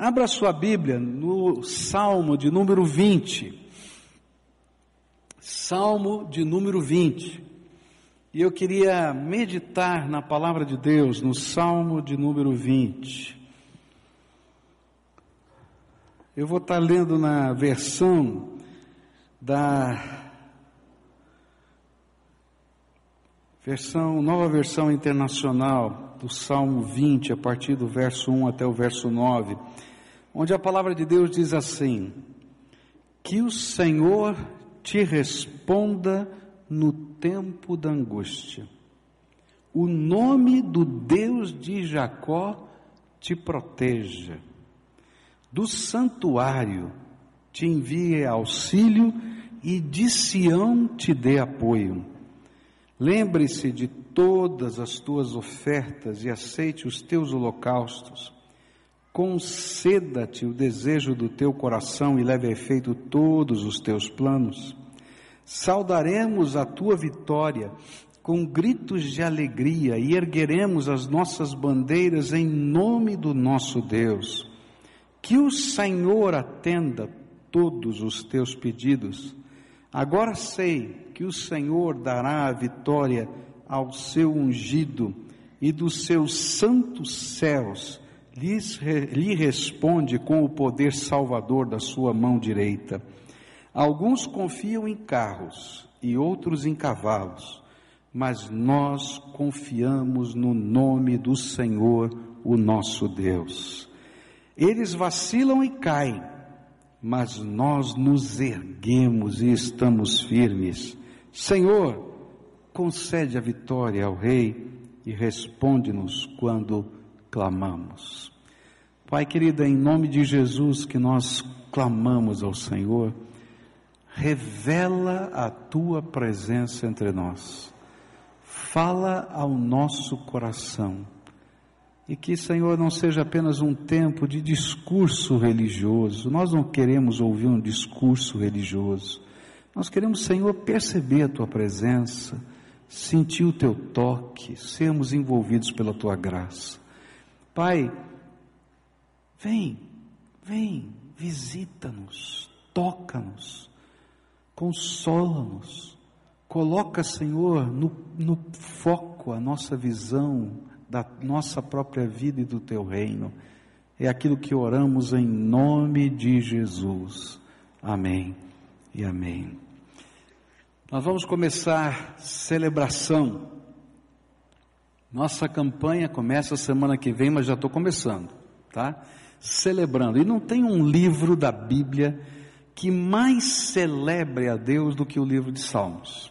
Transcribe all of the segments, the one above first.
Abra sua Bíblia no Salmo de número 20. Salmo de número 20. E eu queria meditar na palavra de Deus no Salmo de número 20. Eu vou estar lendo na versão da versão, nova versão internacional do Salmo 20, a partir do verso 1 até o verso 9, onde a palavra de Deus diz assim: Que o Senhor te responda no tempo da angústia. O nome do Deus de Jacó te proteja. Do santuário te envie auxílio e de Sião te dê apoio. Lembre-se de todas as tuas ofertas e aceite os teus holocaustos. Conceda-te o desejo do teu coração e leve a efeito todos os teus planos. Saudaremos a tua vitória com gritos de alegria e ergueremos as nossas bandeiras em nome do nosso Deus. Que o Senhor atenda todos os teus pedidos. Agora sei que o Senhor dará a vitória ao seu ungido e dos seus santos céus lhe responde com o poder salvador da sua mão direita. Alguns confiam em carros e outros em cavalos, mas nós confiamos no nome do Senhor, o nosso Deus. Eles vacilam e caem, mas nós nos erguemos e estamos firmes. Senhor, concede a vitória ao Rei e responde-nos quando clamamos. Pai querido, em nome de Jesus que nós clamamos ao Senhor, revela a tua presença entre nós, fala ao nosso coração, e que, Senhor, não seja apenas um tempo de discurso religioso, nós não queremos ouvir um discurso religioso, nós queremos, Senhor, perceber a tua presença, sentir o teu toque, sermos envolvidos pela tua graça. Pai, vem, vem, visita-nos, toca-nos consola-nos, coloca, Senhor, no, no foco a nossa visão da nossa própria vida e do teu reino. É aquilo que oramos em nome de Jesus. Amém e amém. Nós vamos começar celebração. Nossa campanha começa semana que vem, mas já estou começando, tá? Celebrando. E não tem um livro da Bíblia que mais celebre a Deus do que o livro de Salmos.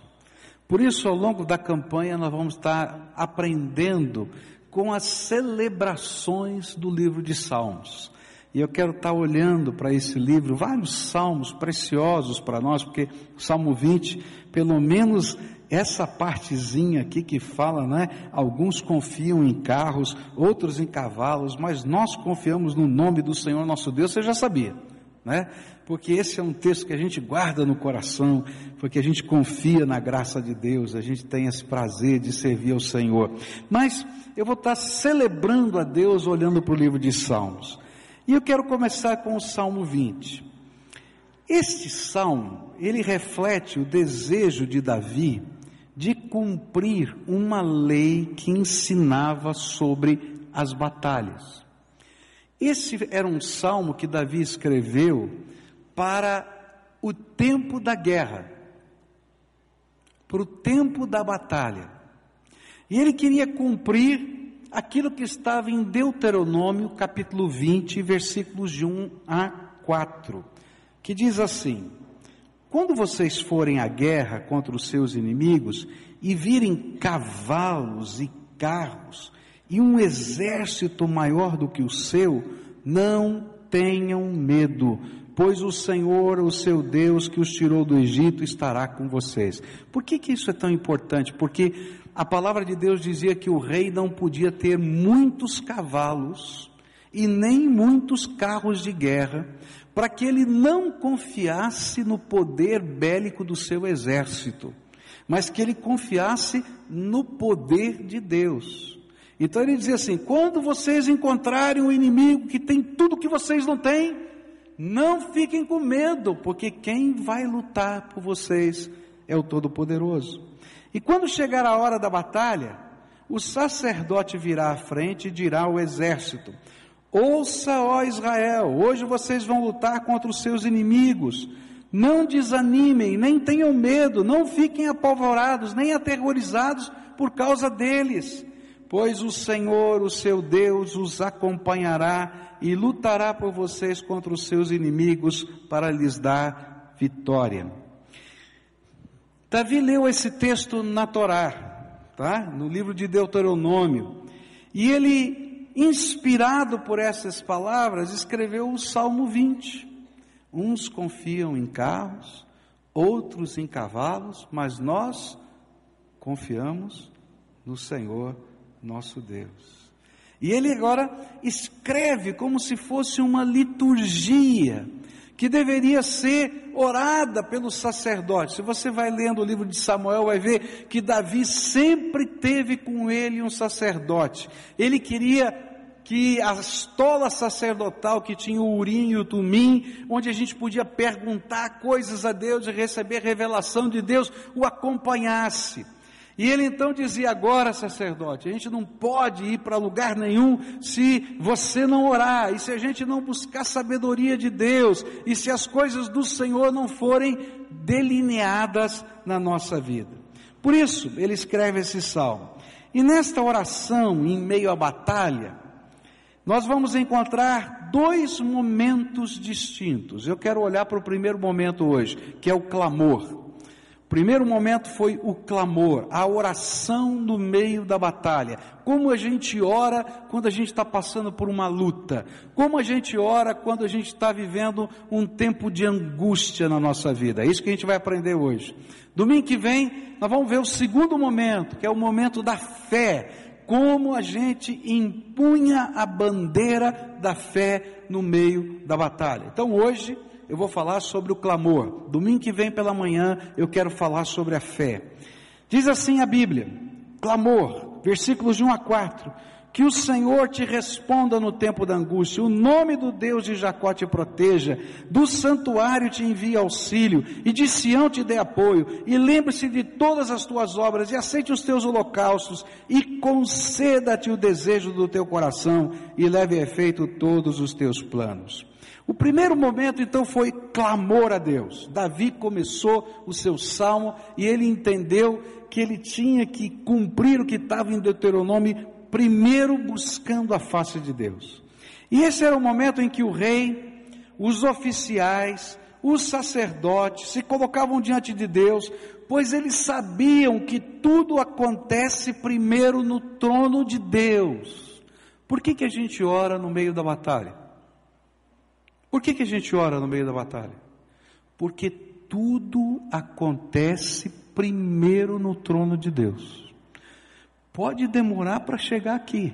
Por isso, ao longo da campanha, nós vamos estar aprendendo com as celebrações do livro de Salmos. E eu quero estar olhando para esse livro, vários salmos preciosos para nós, porque Salmo 20, pelo menos essa partezinha aqui que fala, né? Alguns confiam em carros, outros em cavalos, mas nós confiamos no nome do Senhor nosso Deus, você já sabia né? Porque esse é um texto que a gente guarda no coração, porque a gente confia na graça de Deus, a gente tem esse prazer de servir ao Senhor. Mas eu vou estar celebrando a Deus olhando para o livro de Salmos. E eu quero começar com o Salmo 20. Este salmo, ele reflete o desejo de Davi de cumprir uma lei que ensinava sobre as batalhas. Esse era um salmo que Davi escreveu para o tempo da guerra, para o tempo da batalha. E ele queria cumprir aquilo que estava em Deuteronômio, capítulo 20, versículos de 1 a 4, que diz assim: Quando vocês forem à guerra contra os seus inimigos e virem cavalos e carros, e um exército maior do que o seu, não tenham medo, pois o Senhor, o seu Deus, que os tirou do Egito, estará com vocês. Por que, que isso é tão importante? Porque a palavra de Deus dizia que o rei não podia ter muitos cavalos e nem muitos carros de guerra, para que ele não confiasse no poder bélico do seu exército, mas que ele confiasse no poder de Deus. Então ele dizia assim: quando vocês encontrarem um inimigo que tem tudo que que vocês não têm. Não fiquem com medo, porque quem vai lutar por vocês é o Todo-Poderoso. E quando chegar a hora da batalha, o sacerdote virá à frente e dirá ao exército: Ouça, ó Israel, hoje vocês vão lutar contra os seus inimigos. Não desanimem, nem tenham medo, não fiquem apavorados, nem aterrorizados por causa deles, pois o Senhor, o seu Deus, os acompanhará e lutará por vocês contra os seus inimigos para lhes dar vitória. Davi leu esse texto na Torá, tá? No livro de Deuteronômio. E ele, inspirado por essas palavras, escreveu o Salmo 20. Uns confiam em carros, outros em cavalos, mas nós confiamos no Senhor nosso Deus. E ele agora escreve como se fosse uma liturgia que deveria ser orada pelos sacerdotes. Se você vai lendo o livro de Samuel, vai ver que Davi sempre teve com ele um sacerdote. Ele queria que a estola sacerdotal que tinha o urim e o tumim, onde a gente podia perguntar coisas a Deus e receber revelação de Deus, o acompanhasse. E ele então dizia: agora, sacerdote, a gente não pode ir para lugar nenhum se você não orar, e se a gente não buscar sabedoria de Deus, e se as coisas do Senhor não forem delineadas na nossa vida. Por isso, ele escreve esse salmo. E nesta oração, em meio à batalha, nós vamos encontrar dois momentos distintos. Eu quero olhar para o primeiro momento hoje, que é o clamor. Primeiro momento foi o clamor, a oração no meio da batalha. Como a gente ora quando a gente está passando por uma luta. Como a gente ora quando a gente está vivendo um tempo de angústia na nossa vida. É isso que a gente vai aprender hoje. Domingo que vem, nós vamos ver o segundo momento, que é o momento da fé. Como a gente empunha a bandeira da fé no meio da batalha. Então hoje, eu vou falar sobre o clamor. Domingo que vem pela manhã eu quero falar sobre a fé. Diz assim a Bíblia: clamor, versículos de 1 a 4. Que o Senhor te responda no tempo da angústia, o nome do Deus de Jacó te proteja, do santuário te envie auxílio, e de Sião te dê apoio, e lembre-se de todas as tuas obras, e aceite os teus holocaustos, e conceda-te o desejo do teu coração, e leve a efeito todos os teus planos. O primeiro momento então foi clamor a Deus. Davi começou o seu salmo e ele entendeu que ele tinha que cumprir o que estava em Deuteronômio, primeiro buscando a face de Deus. E esse era o momento em que o rei, os oficiais, os sacerdotes se colocavam diante de Deus, pois eles sabiam que tudo acontece primeiro no trono de Deus. Por que, que a gente ora no meio da batalha? Por que, que a gente ora no meio da batalha? Porque tudo acontece primeiro no trono de Deus. Pode demorar para chegar aqui,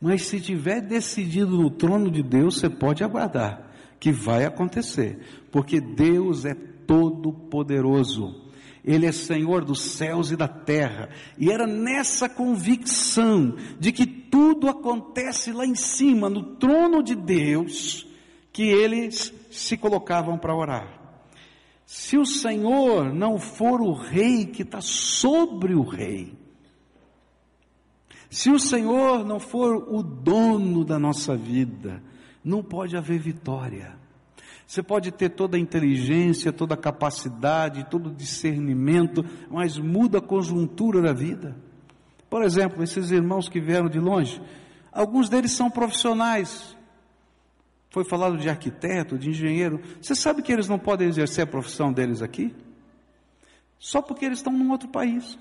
mas se tiver decidido no trono de Deus, você pode aguardar, que vai acontecer, porque Deus é todo poderoso. Ele é Senhor dos céus e da terra. E era nessa convicção de que tudo acontece lá em cima, no trono de Deus, que eles se colocavam para orar. Se o Senhor não for o rei que está sobre o rei, se o Senhor não for o dono da nossa vida, não pode haver vitória. Você pode ter toda a inteligência, toda a capacidade, todo o discernimento, mas muda a conjuntura da vida. Por exemplo, esses irmãos que vieram de longe, alguns deles são profissionais, foi falado de arquiteto, de engenheiro. Você sabe que eles não podem exercer a profissão deles aqui? Só porque eles estão num outro país.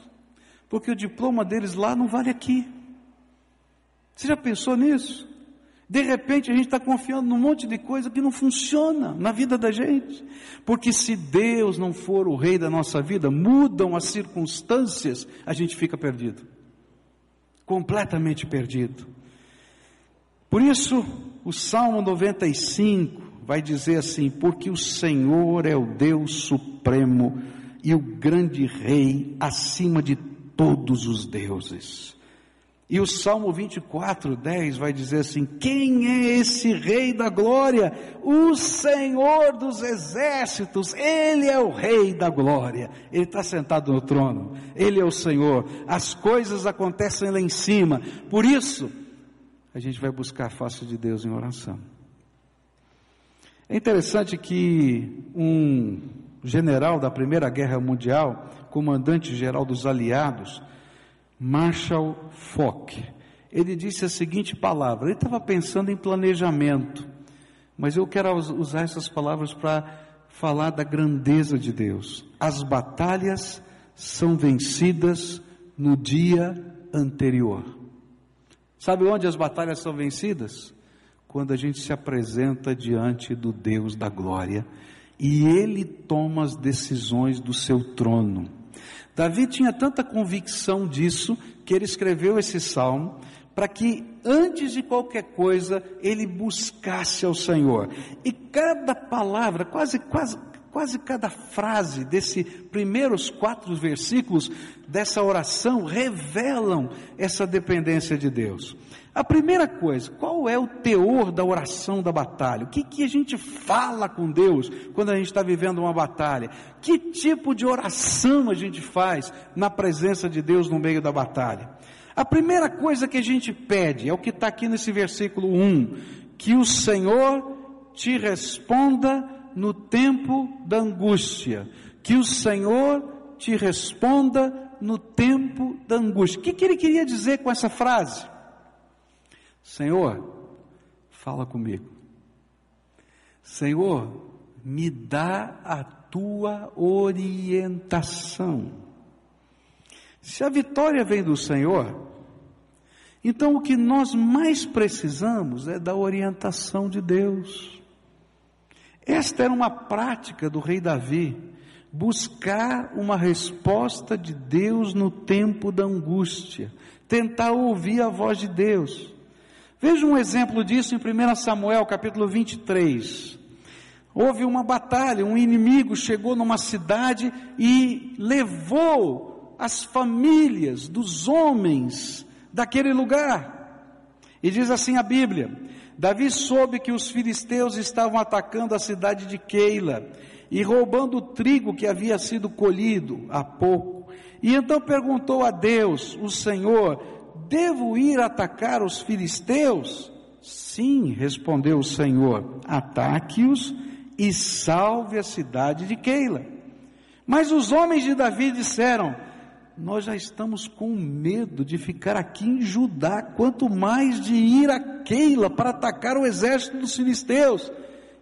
Porque o diploma deles lá não vale aqui. Você já pensou nisso? De repente a gente está confiando num monte de coisa que não funciona na vida da gente. Porque se Deus não for o rei da nossa vida, mudam as circunstâncias, a gente fica perdido. Completamente perdido. Por isso, o Salmo 95 vai dizer assim: Porque o Senhor é o Deus supremo e o grande Rei acima de todos os deuses. E o Salmo 24, 10 vai dizer assim: Quem é esse Rei da Glória? O Senhor dos Exércitos, Ele é o Rei da Glória. Ele está sentado no trono, Ele é o Senhor. As coisas acontecem lá em cima. Por isso, a gente vai buscar a face de Deus em oração. É interessante que um general da Primeira Guerra Mundial, comandante-geral dos aliados, Marshall Foch, ele disse a seguinte palavra, ele estava pensando em planejamento, mas eu quero usar essas palavras para falar da grandeza de Deus. As batalhas são vencidas no dia anterior. Sabe onde as batalhas são vencidas? Quando a gente se apresenta diante do Deus da glória e ele toma as decisões do seu trono. Davi tinha tanta convicção disso que ele escreveu esse salmo para que antes de qualquer coisa ele buscasse ao Senhor. E cada palavra, quase quase quase cada frase desses primeiros quatro versículos dessa oração revelam essa dependência de Deus. A primeira coisa, qual é o teor da oração da batalha? O que, que a gente fala com Deus quando a gente está vivendo uma batalha? Que tipo de oração a gente faz na presença de Deus no meio da batalha? A primeira coisa que a gente pede é o que está aqui nesse versículo 1: que o Senhor te responda no tempo da angústia. Que o Senhor te responda no tempo da angústia. O que, que ele queria dizer com essa frase? Senhor, fala comigo. Senhor, me dá a tua orientação. Se a vitória vem do Senhor, então o que nós mais precisamos é da orientação de Deus. Esta era uma prática do rei Davi, buscar uma resposta de Deus no tempo da angústia, tentar ouvir a voz de Deus. Veja um exemplo disso em 1 Samuel capítulo 23. Houve uma batalha, um inimigo chegou numa cidade e levou as famílias dos homens daquele lugar. E diz assim a Bíblia: Davi soube que os filisteus estavam atacando a cidade de Keila e roubando o trigo que havia sido colhido há pouco. E então perguntou a Deus, o Senhor: Devo ir atacar os filisteus? Sim, respondeu o Senhor: ataque-os e salve a cidade de Keila. Mas os homens de Davi disseram: Nós já estamos com medo de ficar aqui em Judá, quanto mais de ir a Keila para atacar o exército dos filisteus.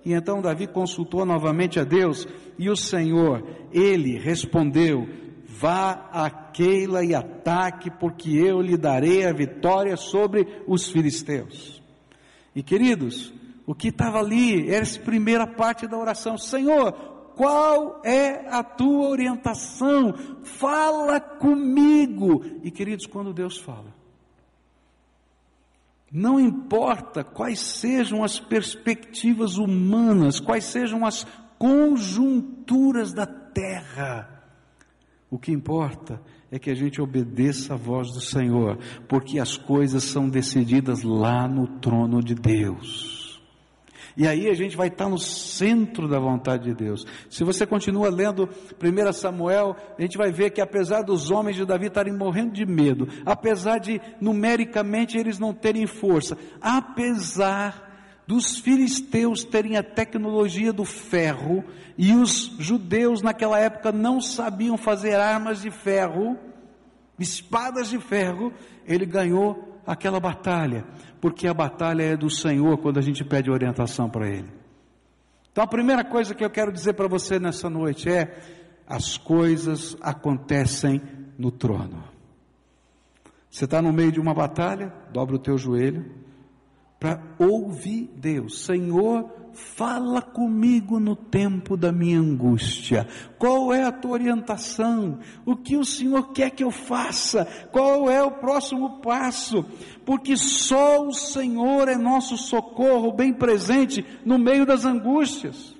E então Davi consultou novamente a Deus, e o Senhor, ele respondeu: Vá a Keila e ataque, porque eu lhe darei a vitória sobre os filisteus. E queridos, o que estava ali era essa primeira parte da oração: Senhor, qual é a tua orientação? Fala comigo. E queridos, quando Deus fala, não importa quais sejam as perspectivas humanas, quais sejam as conjunturas da terra, o que importa é que a gente obedeça a voz do Senhor, porque as coisas são decididas lá no trono de Deus. E aí a gente vai estar no centro da vontade de Deus. Se você continua lendo 1 Samuel, a gente vai ver que apesar dos homens de Davi estarem morrendo de medo, apesar de numericamente eles não terem força, apesar dos filisteus terem a tecnologia do ferro e os judeus naquela época não sabiam fazer armas de ferro, espadas de ferro, ele ganhou aquela batalha, porque a batalha é do Senhor quando a gente pede orientação para ele. Então a primeira coisa que eu quero dizer para você nessa noite é: as coisas acontecem no trono. Você está no meio de uma batalha, dobra o teu joelho, para ouvir Deus. Senhor, fala comigo no tempo da minha angústia. Qual é a tua orientação? O que o Senhor quer que eu faça? Qual é o próximo passo? Porque só o Senhor é nosso socorro bem presente no meio das angústias.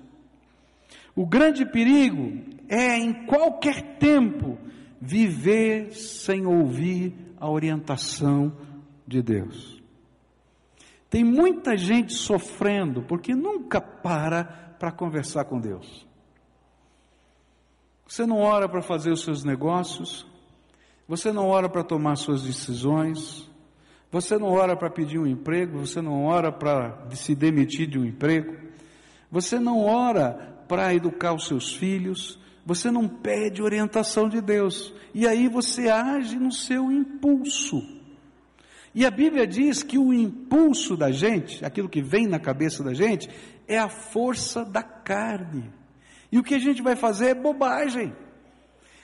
O grande perigo é em qualquer tempo viver sem ouvir a orientação de Deus. Tem muita gente sofrendo porque nunca para para conversar com Deus. Você não ora para fazer os seus negócios, você não ora para tomar suas decisões, você não ora para pedir um emprego, você não ora para se demitir de um emprego, você não ora para educar os seus filhos, você não pede orientação de Deus, e aí você age no seu impulso. E a Bíblia diz que o impulso da gente, aquilo que vem na cabeça da gente, é a força da carne. E o que a gente vai fazer é bobagem.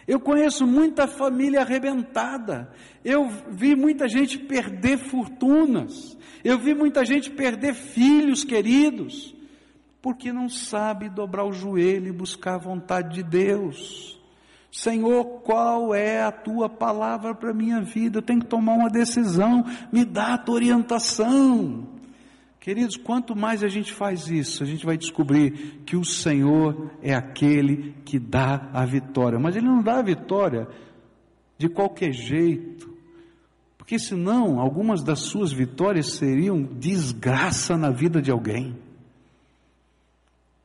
Eu conheço muita família arrebentada. Eu vi muita gente perder fortunas. Eu vi muita gente perder filhos queridos. Porque não sabe dobrar o joelho e buscar a vontade de Deus. Senhor, qual é a tua palavra para a minha vida? Eu tenho que tomar uma decisão. Me dá a tua orientação. Queridos, quanto mais a gente faz isso, a gente vai descobrir que o Senhor é aquele que dá a vitória. Mas Ele não dá a vitória de qualquer jeito, porque senão algumas das suas vitórias seriam desgraça na vida de alguém.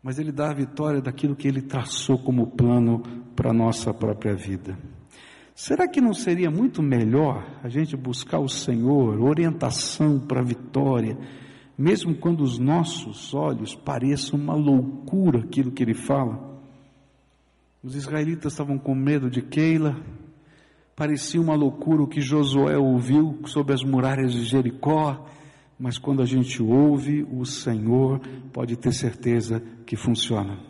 Mas Ele dá a vitória daquilo que Ele traçou como plano para a nossa própria vida. Será que não seria muito melhor a gente buscar o Senhor, orientação para a vitória? mesmo quando os nossos olhos pareçam uma loucura aquilo que ele fala. Os israelitas estavam com medo de Keila, parecia uma loucura o que Josué ouviu sobre as muralhas de Jericó, mas quando a gente ouve o Senhor, pode ter certeza que funciona.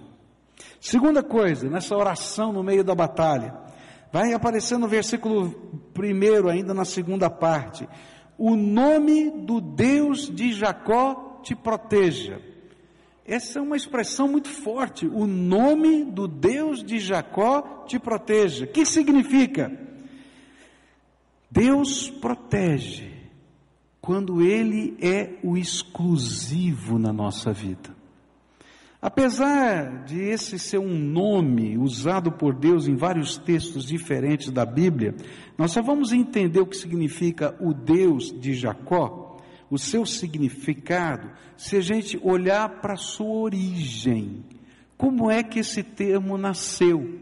Segunda coisa, nessa oração no meio da batalha, vai aparecer no versículo primeiro, ainda na segunda parte o nome do Deus de Jacó te proteja. Essa é uma expressão muito forte. O nome do Deus de Jacó te proteja. O que significa? Deus protege quando Ele é o exclusivo na nossa vida. Apesar de esse ser um nome usado por Deus em vários textos diferentes da Bíblia, nós só vamos entender o que significa o Deus de Jacó, o seu significado, se a gente olhar para a sua origem. Como é que esse termo nasceu?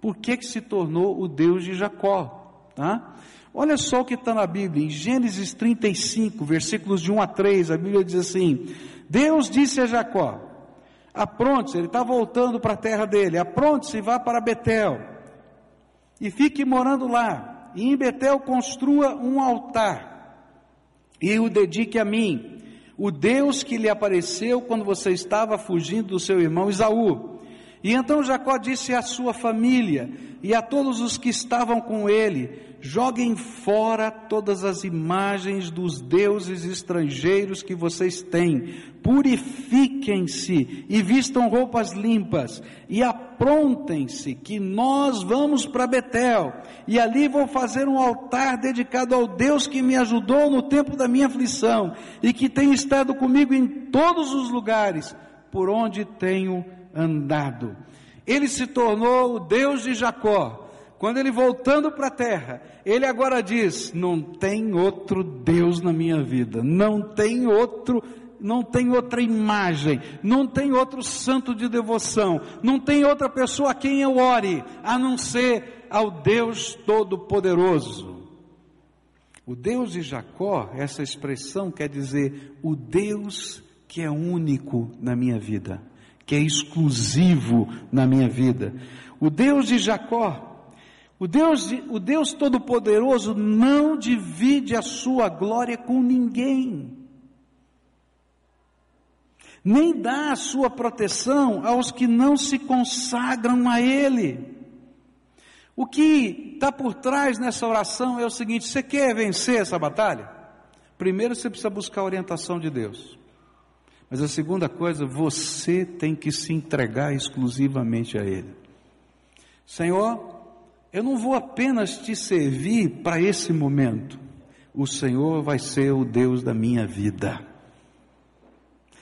Por que, que se tornou o Deus de Jacó? Tá? Olha só o que está na Bíblia, em Gênesis 35, versículos de 1 a 3, a Bíblia diz assim: Deus disse a Jacó: Apronte-se, ele está voltando para a terra dele. Apronte-se e vá para Betel. E fique morando lá. E em Betel construa um altar. E o dedique a mim, o Deus que lhe apareceu quando você estava fugindo do seu irmão Isaú. E então Jacó disse à sua família e a todos os que estavam com ele: joguem fora todas as imagens dos deuses estrangeiros que vocês têm, purifiquem-se e vistam roupas limpas, e aprontem-se, que nós vamos para Betel, e ali vou fazer um altar dedicado ao Deus que me ajudou no tempo da minha aflição, e que tem estado comigo em todos os lugares por onde tenho andado. Ele se tornou o Deus de Jacó, quando ele voltando para a terra, ele agora diz: não tem outro Deus na minha vida, não tem outro, não tem outra imagem, não tem outro santo de devoção, não tem outra pessoa a quem eu ore, a não ser ao Deus Todo-Poderoso. O Deus de Jacó, essa expressão quer dizer o Deus que é único na minha vida, que é exclusivo na minha vida. O Deus de Jacó o Deus, o Deus Todo-Poderoso não divide a sua glória com ninguém, nem dá a sua proteção aos que não se consagram a Ele. O que está por trás nessa oração é o seguinte: você quer vencer essa batalha? Primeiro você precisa buscar a orientação de Deus. Mas a segunda coisa, você tem que se entregar exclusivamente a Ele. Senhor, eu não vou apenas te servir para esse momento. O Senhor vai ser o Deus da minha vida.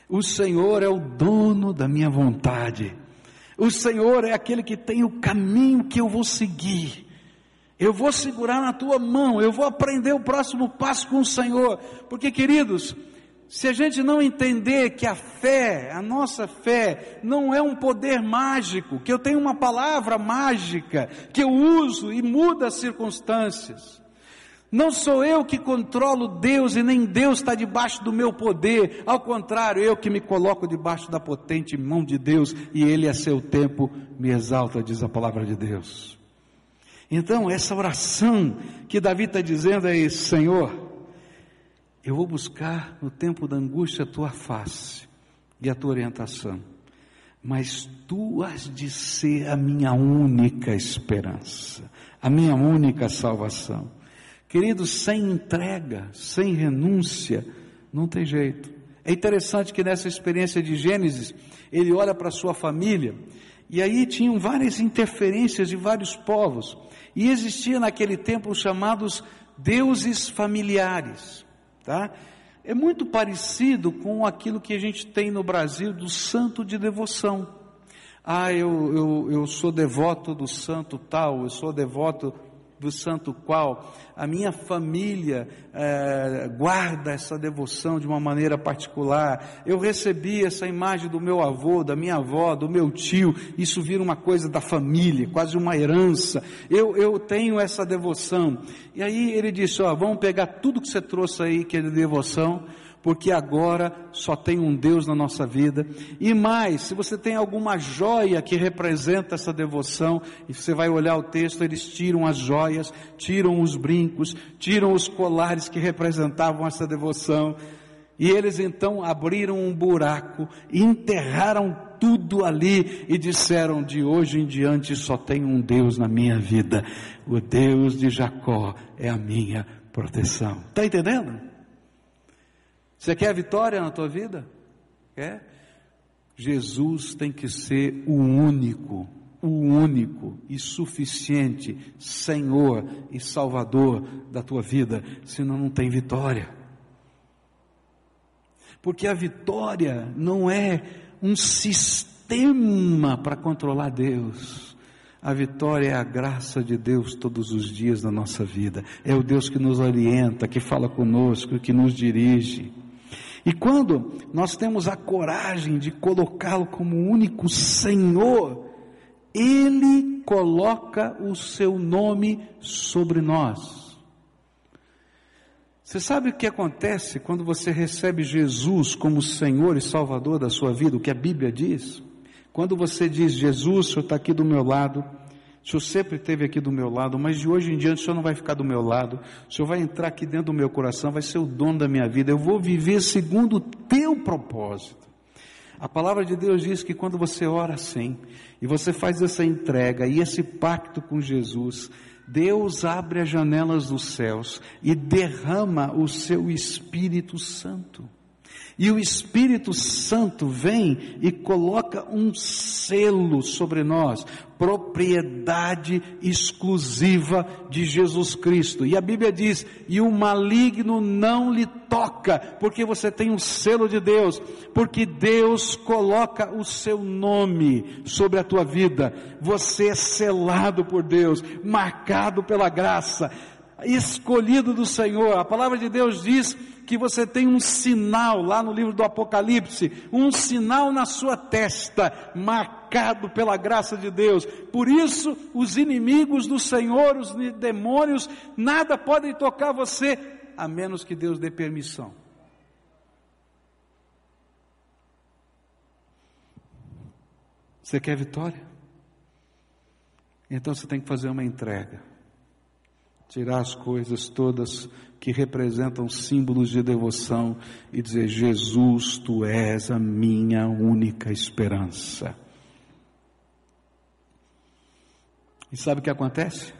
O Senhor é o dono da minha vontade. O Senhor é aquele que tem o caminho que eu vou seguir. Eu vou segurar na tua mão, eu vou aprender o próximo passo com o Senhor. Porque, queridos, se a gente não entender que a fé, a nossa fé, não é um poder mágico, que eu tenho uma palavra mágica que eu uso e muda as circunstâncias. Não sou eu que controlo Deus e nem Deus está debaixo do meu poder. Ao contrário, eu que me coloco debaixo da potente mão de Deus e Ele a seu tempo me exalta, diz a palavra de Deus. Então, essa oração que Davi está dizendo é: Senhor, eu vou buscar no tempo da angústia a tua face e a tua orientação, mas tu has de ser a minha única esperança, a minha única salvação. Queridos, sem entrega, sem renúncia, não tem jeito. É interessante que nessa experiência de Gênesis, ele olha para sua família, e aí tinham várias interferências de vários povos, e existia naquele tempo os chamados deuses familiares. Tá? É muito parecido com aquilo que a gente tem no Brasil do santo de devoção. Ah, eu, eu, eu sou devoto do santo tal, eu sou devoto do santo qual a minha família é, guarda essa devoção de uma maneira particular. Eu recebi essa imagem do meu avô, da minha avó, do meu tio. Isso vira uma coisa da família, quase uma herança. Eu, eu tenho essa devoção. E aí ele disse: ó, vamos pegar tudo que você trouxe aí que é de devoção porque agora só tem um Deus na nossa vida. E mais, se você tem alguma joia que representa essa devoção, e você vai olhar o texto, eles tiram as joias, tiram os brincos, tiram os colares que representavam essa devoção. E eles então abriram um buraco, enterraram tudo ali e disseram: de hoje em diante só tem um Deus na minha vida. O Deus de Jacó é a minha proteção. Está entendendo? Você quer vitória na tua vida? Quer? Jesus tem que ser o único, o único e suficiente Senhor e Salvador da tua vida, senão não tem vitória. Porque a vitória não é um sistema para controlar Deus. A vitória é a graça de Deus todos os dias da nossa vida. É o Deus que nos orienta, que fala conosco, que nos dirige. E quando nós temos a coragem de colocá-lo como único Senhor, Ele coloca o seu nome sobre nós. Você sabe o que acontece quando você recebe Jesus como Senhor e Salvador da sua vida, o que a Bíblia diz? Quando você diz, Jesus, o Senhor está aqui do meu lado, o Senhor sempre esteve aqui do meu lado, mas de hoje em diante o Senhor não vai ficar do meu lado. O Senhor vai entrar aqui dentro do meu coração, vai ser o dono da minha vida. Eu vou viver segundo o teu propósito. A palavra de Deus diz que quando você ora assim, e você faz essa entrega e esse pacto com Jesus, Deus abre as janelas dos céus e derrama o seu Espírito Santo. E o Espírito Santo vem e coloca um selo sobre nós, propriedade exclusiva de Jesus Cristo. E a Bíblia diz: e o maligno não lhe toca, porque você tem um selo de Deus, porque Deus coloca o seu nome sobre a tua vida. Você é selado por Deus, marcado pela graça escolhido do Senhor. A palavra de Deus diz que você tem um sinal lá no livro do Apocalipse, um sinal na sua testa, marcado pela graça de Deus. Por isso, os inimigos do Senhor, os demônios, nada podem tocar você, a menos que Deus dê permissão. Você quer vitória? Então você tem que fazer uma entrega tirar as coisas todas que representam símbolos de devoção e dizer: Jesus, tu és a minha única esperança. E sabe o que acontece?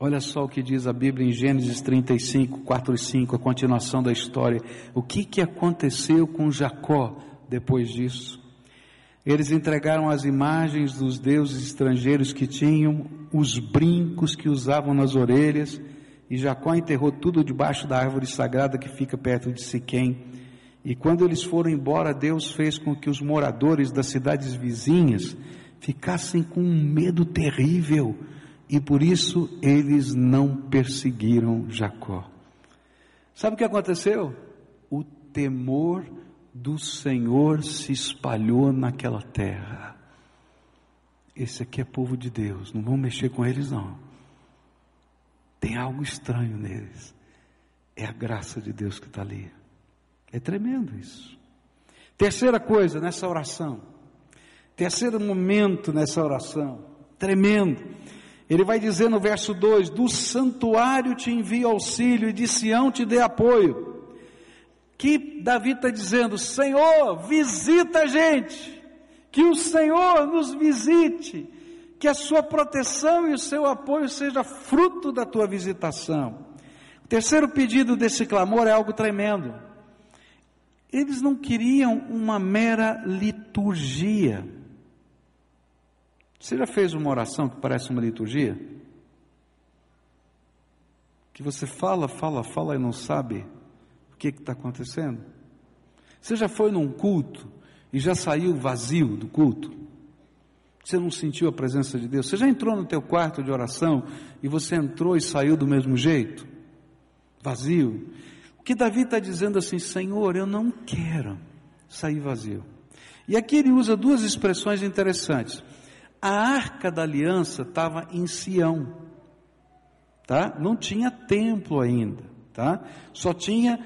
Olha só o que diz a Bíblia em Gênesis 35, 4 e 5, a continuação da história. O que, que aconteceu com Jacó depois disso? Eles entregaram as imagens dos deuses estrangeiros que tinham, os brincos que usavam nas orelhas, e Jacó enterrou tudo debaixo da árvore sagrada que fica perto de Siquém. E quando eles foram embora, Deus fez com que os moradores das cidades vizinhas ficassem com um medo terrível e por isso eles não perseguiram Jacó. Sabe o que aconteceu? O temor do Senhor se espalhou naquela terra. Esse aqui é povo de Deus, não vamos mexer com eles não. Tem algo estranho neles. É a graça de Deus que está ali. É tremendo isso. Terceira coisa nessa oração. Terceiro momento nessa oração. Tremendo. Ele vai dizer no verso 2: Do santuário te envio auxílio e de Sião te dê apoio. Que Davi está dizendo: Senhor, visita a gente. Que o Senhor nos visite. Que a sua proteção e o seu apoio seja fruto da tua visitação. O terceiro pedido desse clamor é algo tremendo. Eles não queriam uma mera liturgia. Você já fez uma oração que parece uma liturgia? Que você fala, fala, fala e não sabe que está acontecendo? Você já foi num culto e já saiu vazio do culto? Você não sentiu a presença de Deus? Você já entrou no teu quarto de oração e você entrou e saiu do mesmo jeito? Vazio? O que Davi está dizendo assim, Senhor, eu não quero sair vazio. E aqui ele usa duas expressões interessantes. A arca da aliança estava em Sião, tá? Não tinha templo ainda, tá? Só tinha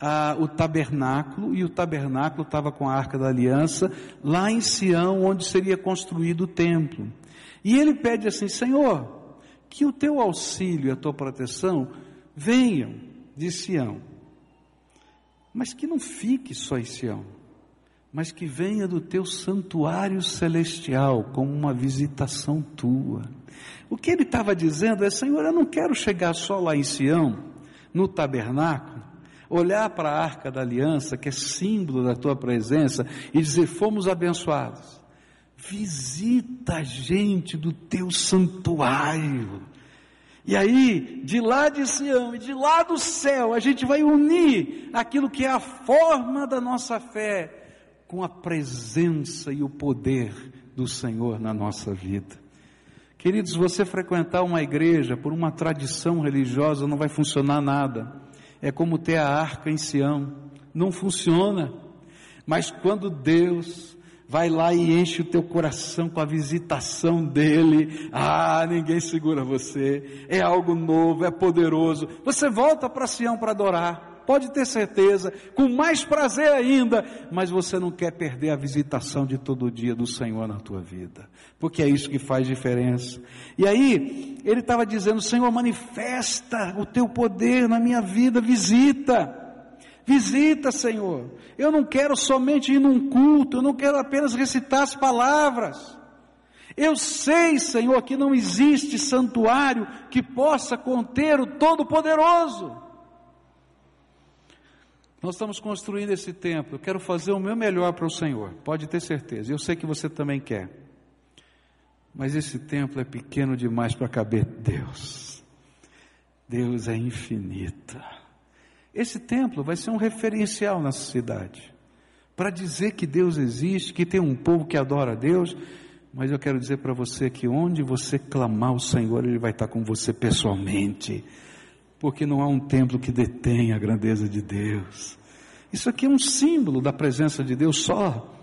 ah, o tabernáculo e o tabernáculo estava com a arca da aliança lá em Sião, onde seria construído o templo. E ele pede assim, Senhor, que o teu auxílio e a tua proteção venham de Sião, mas que não fique só em Sião, mas que venha do teu santuário celestial como uma visitação tua. O que ele estava dizendo é: Senhor, eu não quero chegar só lá em Sião, no tabernáculo, olhar para a arca da aliança, que é símbolo da tua presença, e dizer: fomos abençoados. Visita a gente do teu santuário e aí, de lá de Sião e de lá do céu, a gente vai unir aquilo que é a forma da nossa fé com a presença e o poder do Senhor na nossa vida. Queridos, você frequentar uma igreja por uma tradição religiosa não vai funcionar nada. É como ter a arca em Sião. Não funciona. Mas quando Deus vai lá e enche o teu coração com a visitação dele. Ah, ninguém segura você. É algo novo, é poderoso. Você volta para Sião para adorar. Pode ter certeza, com mais prazer ainda, mas você não quer perder a visitação de todo dia do Senhor na tua vida, porque é isso que faz diferença. E aí, ele estava dizendo: Senhor, manifesta o teu poder na minha vida, visita. Visita, Senhor. Eu não quero somente ir num culto, eu não quero apenas recitar as palavras. Eu sei, Senhor, que não existe santuário que possa conter o Todo-Poderoso. Nós estamos construindo esse templo. Eu quero fazer o meu melhor para o Senhor, pode ter certeza. Eu sei que você também quer. Mas esse templo é pequeno demais para caber Deus. Deus é infinito. Esse templo vai ser um referencial na cidade para dizer que Deus existe, que tem um povo que adora a Deus. Mas eu quero dizer para você que onde você clamar o Senhor, Ele vai estar com você pessoalmente, porque não há um templo que detenha a grandeza de Deus. Isso aqui é um símbolo da presença de Deus só.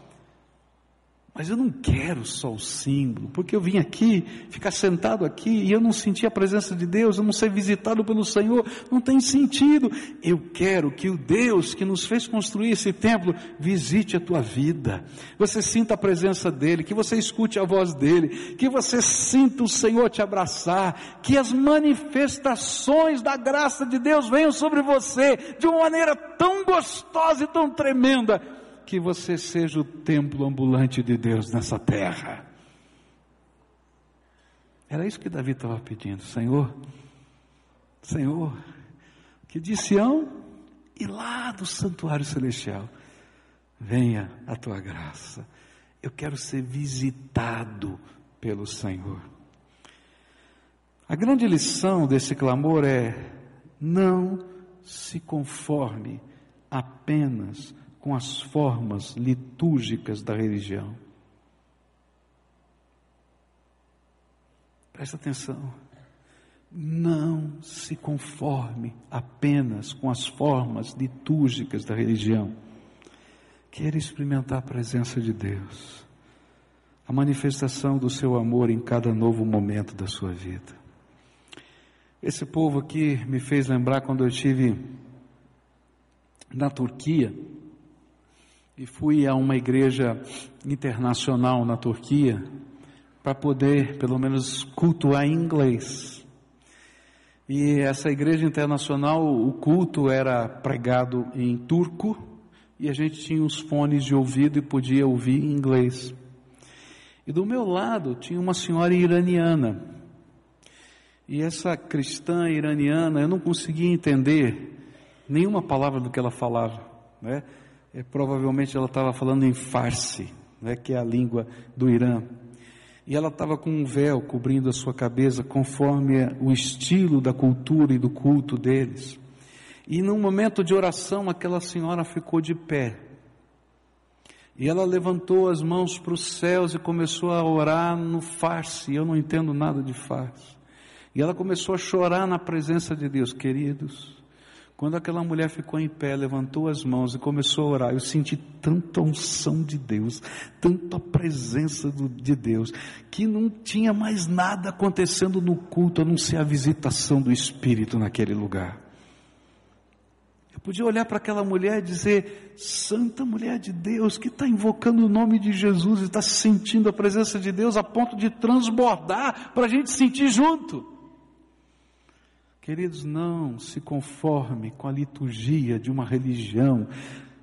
Mas eu não quero só o símbolo, porque eu vim aqui, ficar sentado aqui e eu não senti a presença de Deus, eu não ser visitado pelo Senhor, não tem sentido. Eu quero que o Deus que nos fez construir esse templo visite a tua vida. Você sinta a presença dele, que você escute a voz dele, que você sinta o Senhor te abraçar, que as manifestações da graça de Deus venham sobre você de uma maneira tão gostosa e tão tremenda que você seja o templo ambulante de Deus nessa terra. Era isso que Davi estava pedindo, Senhor, Senhor, que de Sião e lá do santuário celestial venha a tua graça. Eu quero ser visitado pelo Senhor. A grande lição desse clamor é: não se conforme apenas com as formas litúrgicas da religião. Presta atenção. Não se conforme apenas com as formas litúrgicas da religião. Queira experimentar a presença de Deus, a manifestação do seu amor em cada novo momento da sua vida. Esse povo aqui me fez lembrar quando eu estive na Turquia e fui a uma igreja internacional na Turquia para poder, pelo menos, cultuar em inglês. E essa igreja internacional, o culto era pregado em turco e a gente tinha os fones de ouvido e podia ouvir em inglês. E do meu lado tinha uma senhora iraniana. E essa cristã iraniana, eu não conseguia entender nenhuma palavra do que ela falava. Né? É, provavelmente ela estava falando em farsi, né, que é a língua do Irã. E ela estava com um véu cobrindo a sua cabeça, conforme o estilo da cultura e do culto deles. E num momento de oração, aquela senhora ficou de pé. E ela levantou as mãos para os céus e começou a orar no farsi. Eu não entendo nada de farsi. E ela começou a chorar na presença de Deus, queridos. Quando aquela mulher ficou em pé, levantou as mãos e começou a orar, eu senti tanta unção de Deus, tanta presença do, de Deus, que não tinha mais nada acontecendo no culto a não ser a visitação do Espírito naquele lugar. Eu podia olhar para aquela mulher e dizer: Santa mulher de Deus, que está invocando o nome de Jesus e está sentindo a presença de Deus a ponto de transbordar para a gente sentir junto. Queridos, não se conforme com a liturgia de uma religião.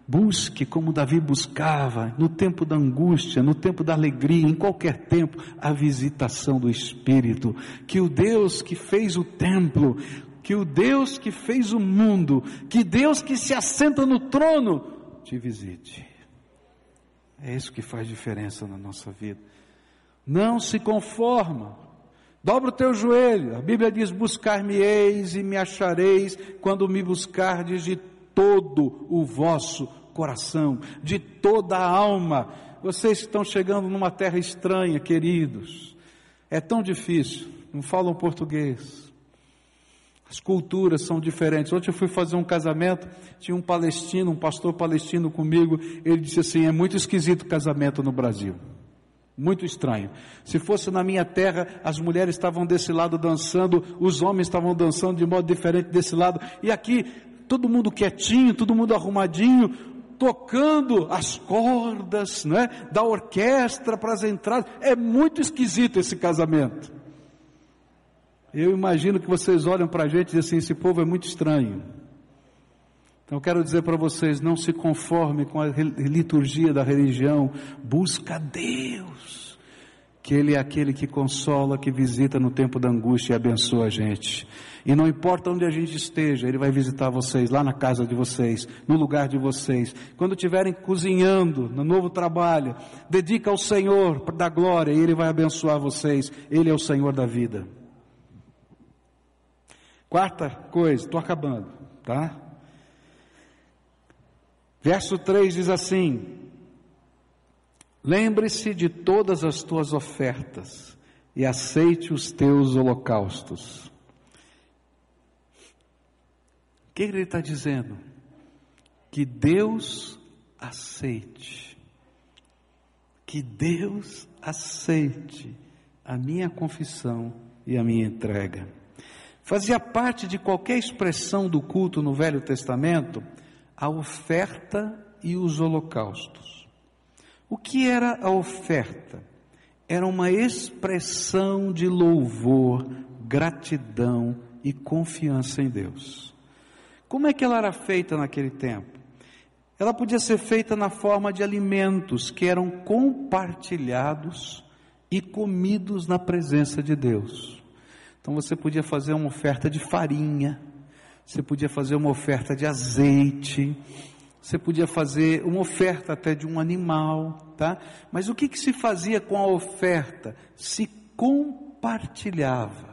Busque como Davi buscava, no tempo da angústia, no tempo da alegria, em qualquer tempo, a visitação do Espírito. Que o Deus que fez o templo, que o Deus que fez o mundo, que Deus que se assenta no trono, te visite. É isso que faz diferença na nossa vida. Não se conforma Dobra o teu joelho. A Bíblia diz: Buscar-me-eis e me achareis quando me buscardes de todo o vosso coração, de toda a alma. Vocês estão chegando numa terra estranha, queridos, é tão difícil, não falam português. As culturas são diferentes. Ontem eu fui fazer um casamento, tinha um palestino, um pastor palestino comigo. Ele disse assim: é muito esquisito casamento no Brasil. Muito estranho. Se fosse na minha terra, as mulheres estavam desse lado dançando, os homens estavam dançando de modo diferente desse lado, e aqui todo mundo quietinho, todo mundo arrumadinho, tocando as cordas, né, da orquestra para as entradas. É muito esquisito esse casamento. Eu imagino que vocês olham para a gente e dizem assim: esse povo é muito estranho. Então quero dizer para vocês, não se conforme com a liturgia da religião, busca Deus, que Ele é aquele que consola, que visita no tempo da angústia e abençoa a gente. E não importa onde a gente esteja, Ele vai visitar vocês, lá na casa de vocês, no lugar de vocês. Quando estiverem cozinhando, no novo trabalho, dedica ao Senhor da glória e Ele vai abençoar vocês. Ele é o Senhor da vida. Quarta coisa, estou acabando, tá? Verso 3 diz assim: Lembre-se de todas as tuas ofertas e aceite os teus holocaustos. O que ele está dizendo? Que Deus aceite, que Deus aceite a minha confissão e a minha entrega. Fazia parte de qualquer expressão do culto no Velho Testamento a oferta e os holocaustos. O que era a oferta? Era uma expressão de louvor, gratidão e confiança em Deus. Como é que ela era feita naquele tempo? Ela podia ser feita na forma de alimentos que eram compartilhados e comidos na presença de Deus. Então você podia fazer uma oferta de farinha, você podia fazer uma oferta de azeite, você podia fazer uma oferta até de um animal, tá? Mas o que, que se fazia com a oferta? Se compartilhava.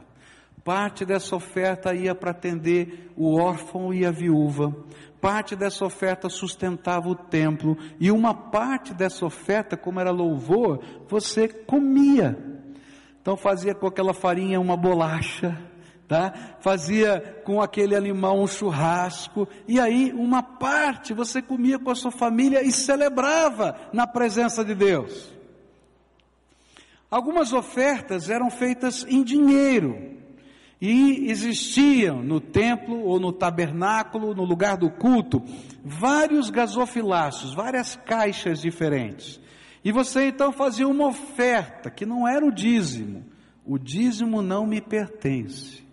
Parte dessa oferta ia para atender o órfão e a viúva. Parte dessa oferta sustentava o templo. E uma parte dessa oferta, como era louvor, você comia. Então fazia com aquela farinha uma bolacha, tá? Fazia com aquele animal um churrasco, e aí uma parte você comia com a sua família e celebrava na presença de Deus. Algumas ofertas eram feitas em dinheiro, e existiam no templo ou no tabernáculo, no lugar do culto, vários gasofilaços, várias caixas diferentes. E você então fazia uma oferta que não era o dízimo. O dízimo não me pertence.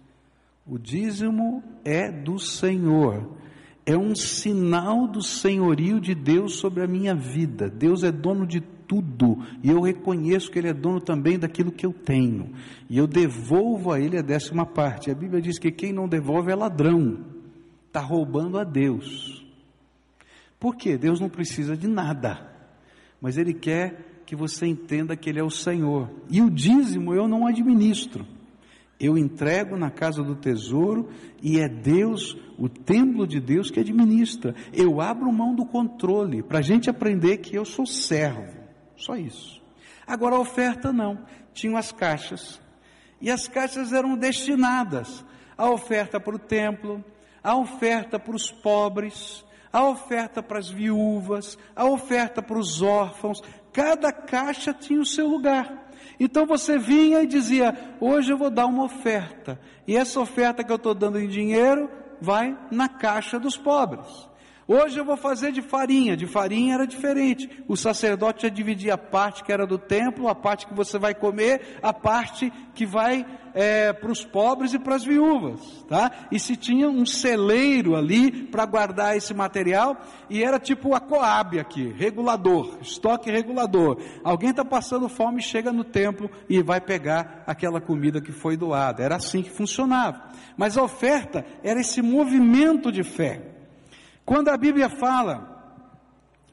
O dízimo é do Senhor. É um sinal do senhorio de Deus sobre a minha vida. Deus é dono de tudo e eu reconheço que Ele é dono também daquilo que eu tenho. E eu devolvo a Ele a décima parte. A Bíblia diz que quem não devolve é ladrão, está roubando a Deus. Por quê? Deus não precisa de nada, mas Ele quer que você entenda que Ele é o Senhor. E o dízimo eu não administro. Eu entrego na casa do tesouro e é Deus, o templo de Deus que administra. Eu abro mão do controle para a gente aprender que eu sou servo. Só isso. Agora a oferta não. Tinham as caixas. E as caixas eram destinadas a oferta para o templo, a oferta para os pobres, a oferta para as viúvas, a oferta para os órfãos. Cada caixa tinha o seu lugar. Então você vinha e dizia: Hoje eu vou dar uma oferta, e essa oferta que eu estou dando em dinheiro vai na caixa dos pobres. Hoje eu vou fazer de farinha, de farinha era diferente. O sacerdote já dividia a parte que era do templo, a parte que você vai comer, a parte que vai é, para os pobres e para as viúvas, tá? E se tinha um celeiro ali para guardar esse material, e era tipo a Coab aqui, regulador, estoque regulador. Alguém está passando fome, chega no templo e vai pegar aquela comida que foi doada. Era assim que funcionava. Mas a oferta era esse movimento de fé. Quando a Bíblia fala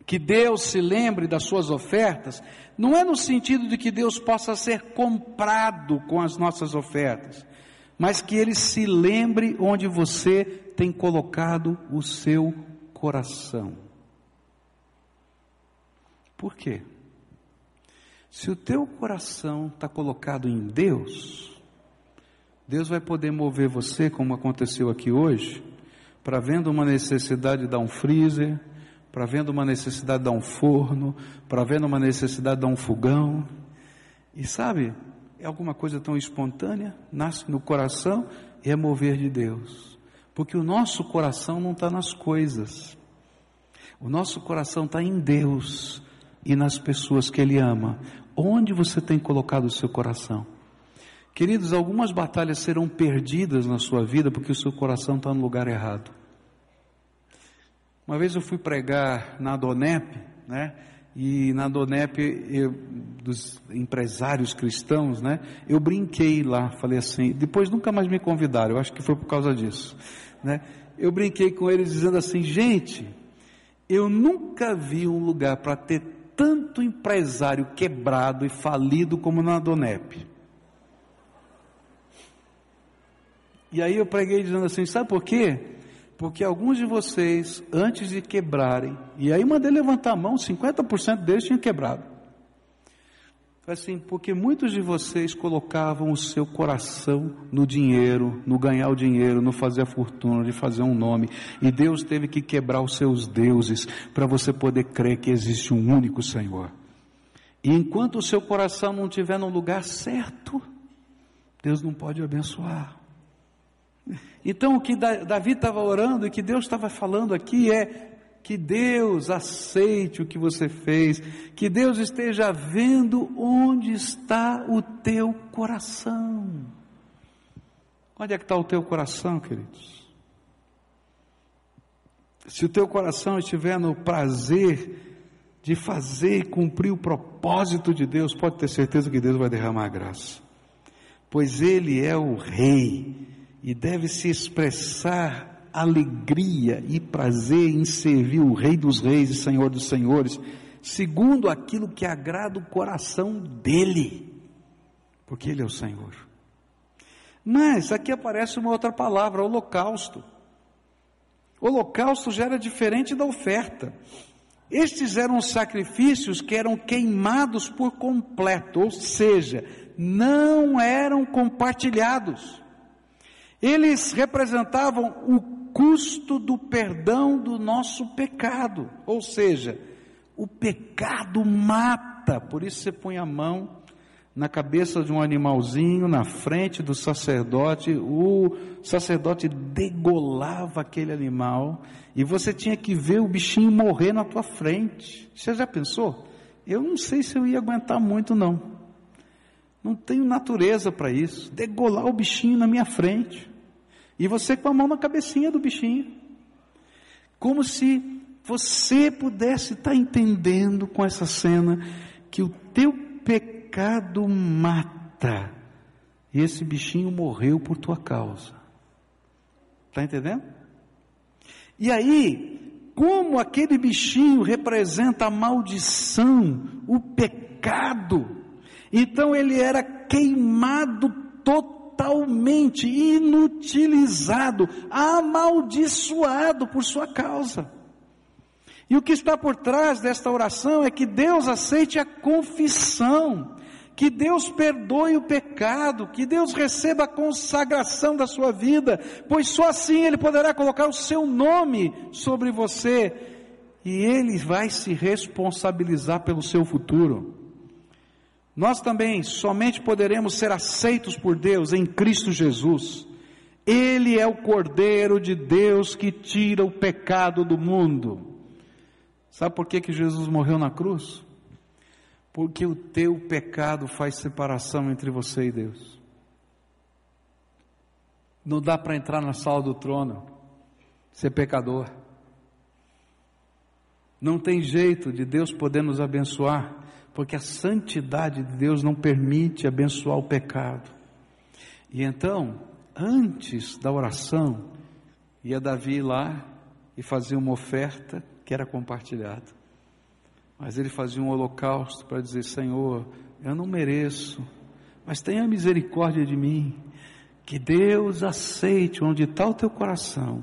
que Deus se lembre das suas ofertas, não é no sentido de que Deus possa ser comprado com as nossas ofertas, mas que Ele se lembre onde você tem colocado o seu coração. Por quê? Se o teu coração está colocado em Deus, Deus vai poder mover você, como aconteceu aqui hoje, para vendo uma necessidade dar um freezer, para vendo uma necessidade dar um forno, para vendo uma necessidade dar um fogão. E sabe, é alguma coisa tão espontânea, nasce no coração e é mover de Deus. Porque o nosso coração não está nas coisas, o nosso coração está em Deus e nas pessoas que Ele ama. Onde você tem colocado o seu coração? Queridos, algumas batalhas serão perdidas na sua vida porque o seu coração está no lugar errado. Uma vez eu fui pregar na Donep, né? E na Donep, eu, dos empresários cristãos, né? Eu brinquei lá, falei assim. Depois nunca mais me convidaram. Eu acho que foi por causa disso, né? Eu brinquei com eles dizendo assim, gente, eu nunca vi um lugar para ter tanto empresário quebrado e falido como na Donep. E aí eu preguei dizendo assim: sabe por quê? Porque alguns de vocês, antes de quebrarem, e aí mandei levantar a mão, 50% deles tinham quebrado. Assim, porque muitos de vocês colocavam o seu coração no dinheiro, no ganhar o dinheiro, no fazer a fortuna, de fazer um nome, e Deus teve que quebrar os seus deuses para você poder crer que existe um único Senhor. E enquanto o seu coração não estiver no lugar certo, Deus não pode abençoar. Então o que Davi estava orando e que Deus estava falando aqui é que Deus aceite o que você fez, que Deus esteja vendo onde está o teu coração. Onde é que está o teu coração, queridos? Se o teu coração estiver no prazer de fazer e cumprir o propósito de Deus, pode ter certeza que Deus vai derramar graça, pois Ele é o Rei e deve se expressar alegria e prazer em servir o Rei dos Reis e Senhor dos Senhores, segundo aquilo que agrada o coração dele, porque ele é o Senhor. Mas aqui aparece uma outra palavra, holocausto. Holocausto já era diferente da oferta. Estes eram sacrifícios que eram queimados por completo, ou seja, não eram compartilhados. Eles representavam o custo do perdão do nosso pecado, ou seja, o pecado mata, por isso você põe a mão na cabeça de um animalzinho, na frente do sacerdote, o sacerdote degolava aquele animal e você tinha que ver o bichinho morrer na tua frente. Você já pensou? Eu não sei se eu ia aguentar muito não. Não tenho natureza para isso. Degolar o bichinho na minha frente. E você com a mão na cabecinha do bichinho. Como se você pudesse estar tá entendendo com essa cena que o teu pecado pecado mata. E esse bichinho morreu por tua causa. Está entendendo? E aí, como aquele bichinho representa a maldição, o pecado, então ele era queimado totalmente, inutilizado, amaldiçoado por sua causa. E o que está por trás desta oração é que Deus aceite a confissão, que Deus perdoe o pecado, que Deus receba a consagração da sua vida, pois só assim Ele poderá colocar o seu nome sobre você e Ele vai se responsabilizar pelo seu futuro. Nós também somente poderemos ser aceitos por Deus em Cristo Jesus. Ele é o Cordeiro de Deus que tira o pecado do mundo. Sabe por que, que Jesus morreu na cruz? Porque o teu pecado faz separação entre você e Deus. Não dá para entrar na sala do trono, ser pecador. Não tem jeito de Deus poder nos abençoar, porque a santidade de Deus não permite abençoar o pecado. E então, antes da oração, ia Davi lá e fazia uma oferta que era compartilhada. Mas ele fazia um holocausto para dizer: Senhor, eu não mereço, mas tenha misericórdia de mim. Que Deus aceite onde está o teu coração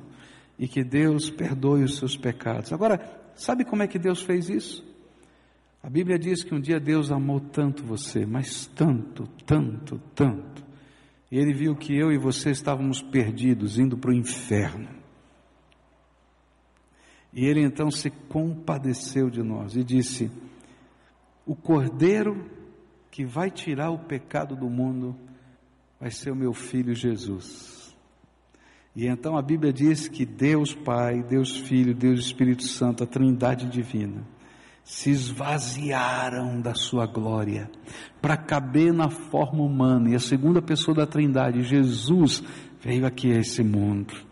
e que Deus perdoe os seus pecados. Agora, sabe como é que Deus fez isso? A Bíblia diz que um dia Deus amou tanto você, mas tanto, tanto, tanto. E Ele viu que eu e você estávamos perdidos, indo para o inferno. E ele então se compadeceu de nós e disse: O cordeiro que vai tirar o pecado do mundo vai ser o meu filho Jesus. E então a Bíblia diz que Deus Pai, Deus Filho, Deus Espírito Santo, a Trindade divina, se esvaziaram da sua glória para caber na forma humana. E a segunda pessoa da Trindade, Jesus, veio aqui a esse mundo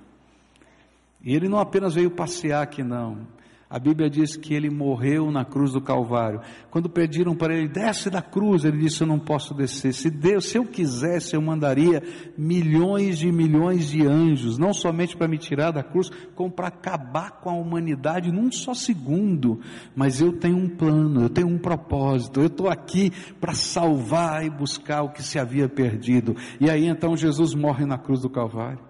e ele não apenas veio passear aqui, não. A Bíblia diz que ele morreu na cruz do Calvário. Quando pediram para ele, desce da cruz, ele disse, eu não posso descer. Se Deus, se eu quisesse, eu mandaria milhões de milhões de anjos, não somente para me tirar da cruz, como para acabar com a humanidade num só segundo. Mas eu tenho um plano, eu tenho um propósito, eu estou aqui para salvar e buscar o que se havia perdido. E aí então Jesus morre na cruz do Calvário.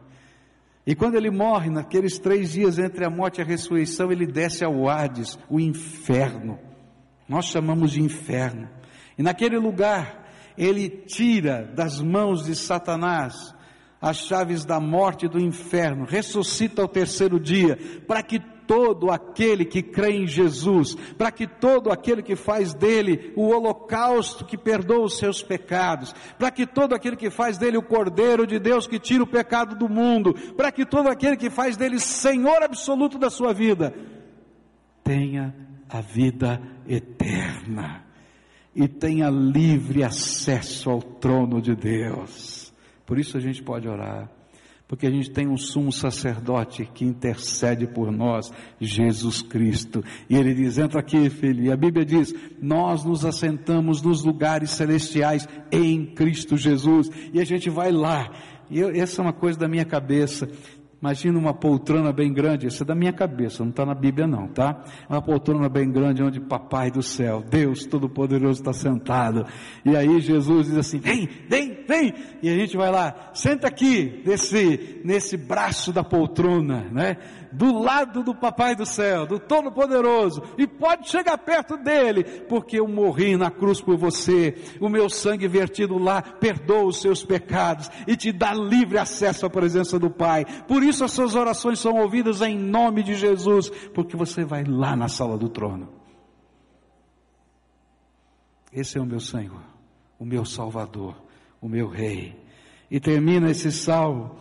E quando ele morre, naqueles três dias entre a morte e a ressurreição, ele desce ao Hades, o inferno. Nós chamamos de inferno. E naquele lugar, ele tira das mãos de Satanás as chaves da morte e do inferno, ressuscita ao terceiro dia, para que todo aquele que crê em Jesus, para que todo aquele que faz dele o holocausto que perdoa os seus pecados, para que todo aquele que faz dele o Cordeiro de Deus que tira o pecado do mundo, para que todo aquele que faz dele Senhor absoluto da sua vida, tenha a vida eterna e tenha livre acesso ao trono de Deus. Por isso a gente pode orar porque a gente tem um sumo sacerdote que intercede por nós, Jesus Cristo. E ele diz: entra aqui, filho. E a Bíblia diz: nós nos assentamos nos lugares celestiais em Cristo Jesus. E a gente vai lá. E eu, essa é uma coisa da minha cabeça. Imagina uma poltrona bem grande, isso é da minha cabeça, não está na Bíblia não, tá? Uma poltrona bem grande onde Papai do céu, Deus Todo-Poderoso está sentado. E aí Jesus diz assim: vem, vem, vem. E a gente vai lá, senta aqui, nesse, nesse braço da poltrona, né? Do lado do Papai do céu, do Todo-Poderoso. E pode chegar perto dele, porque eu morri na cruz por você. O meu sangue vertido lá perdoa os seus pecados e te dá livre acesso à presença do Pai. Por isso as suas orações são ouvidas em nome de Jesus, porque você vai lá na sala do trono. Esse é o meu Senhor, o meu Salvador, o meu Rei. E termina esse salmo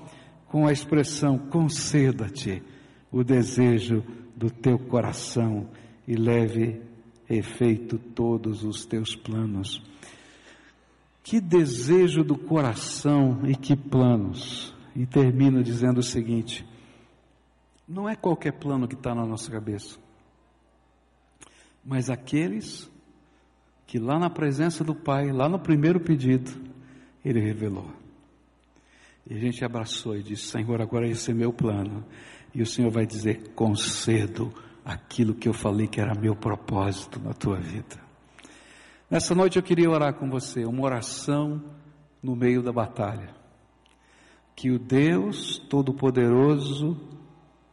com a expressão: conceda-te o desejo do teu coração e leve efeito todos os teus planos. Que desejo do coração e que planos. E termino dizendo o seguinte: não é qualquer plano que está na nossa cabeça, mas aqueles que lá na presença do Pai, lá no primeiro pedido, Ele revelou. E a gente abraçou e disse: Senhor, agora esse é meu plano. E o Senhor vai dizer: concedo aquilo que eu falei que era meu propósito na tua vida. Nessa noite eu queria orar com você, uma oração no meio da batalha. Que o Deus Todo-Poderoso